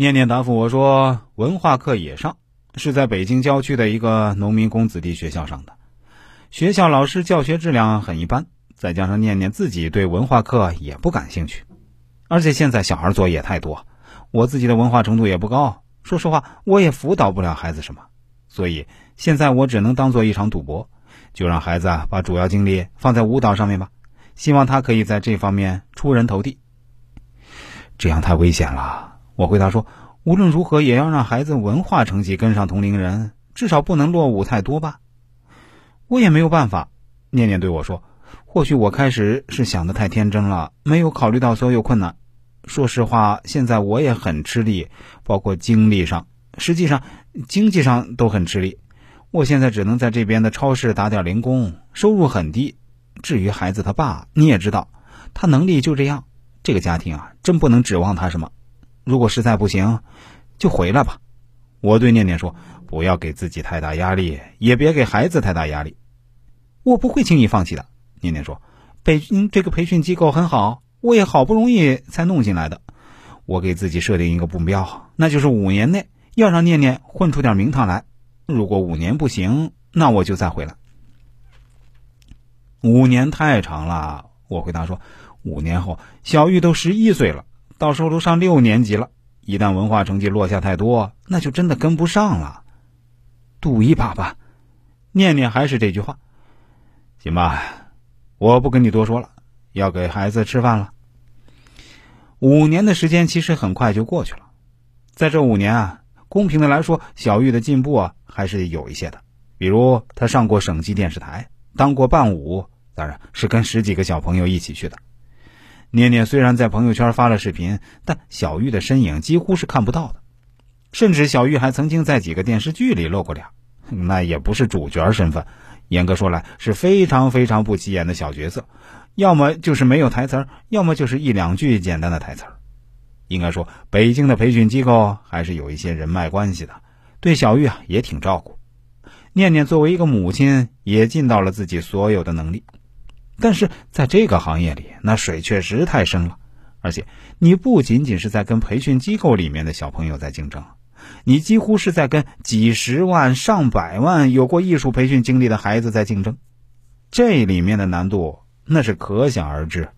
念念答复我说，文化课也上，是在北京郊区的一个农民工子弟学校上的。学校老师教学质量很一般，再加上念念自己对文化课也不感兴趣，而且现在小孩作业太多，我自己的文化程度也不高。说实话，我也辅导不了孩子什么，所以现在我只能当做一场赌博，就让孩子把主要精力放在舞蹈上面吧，希望他可以在这方面出人头地。这样太危险了，我回答说，无论如何也要让孩子文化成绩跟上同龄人，至少不能落伍太多吧。我也没有办法，念念对我说：“或许我开始是想的太天真了，没有考虑到所有困难。说实话，现在我也很吃力，包括精力上，实际上经济上都很吃力。我现在只能在这边的超市打点零工，收入很低。至于孩子他爸，你也知道，他能力就这样，这个家庭啊，真不能指望他什么。如果实在不行，就回来吧。”我对念念说。不要给自己太大压力，也别给孩子太大压力。我不会轻易放弃的。念念说：“北京这个培训机构很好，我也好不容易才弄进来的。我给自己设定一个目标，那就是五年内要让念念混出点名堂来。如果五年不行，那我就再回来。五年太长了。”我回答说：“五年后，小玉都十一岁了，到时候都上六年级了。一旦文化成绩落下太多，那就真的跟不上了。”赌一把吧，念念还是这句话，行吧，我不跟你多说了，要给孩子吃饭了。五年的时间其实很快就过去了，在这五年啊，公平的来说，小玉的进步啊还是有一些的。比如她上过省级电视台，当过伴舞，当然是跟十几个小朋友一起去的。念念虽然在朋友圈发了视频，但小玉的身影几乎是看不到的。甚至小玉还曾经在几个电视剧里露过脸，那也不是主角身份，严格说来是非常非常不起眼的小角色，要么就是没有台词，要么就是一两句简单的台词。应该说，北京的培训机构还是有一些人脉关系的，对小玉啊也挺照顾。念念作为一个母亲，也尽到了自己所有的能力，但是在这个行业里，那水确实太深了，而且你不仅仅是在跟培训机构里面的小朋友在竞争。你几乎是在跟几十万、上百万有过艺术培训经历的孩子在竞争，这里面的难度那是可想而知。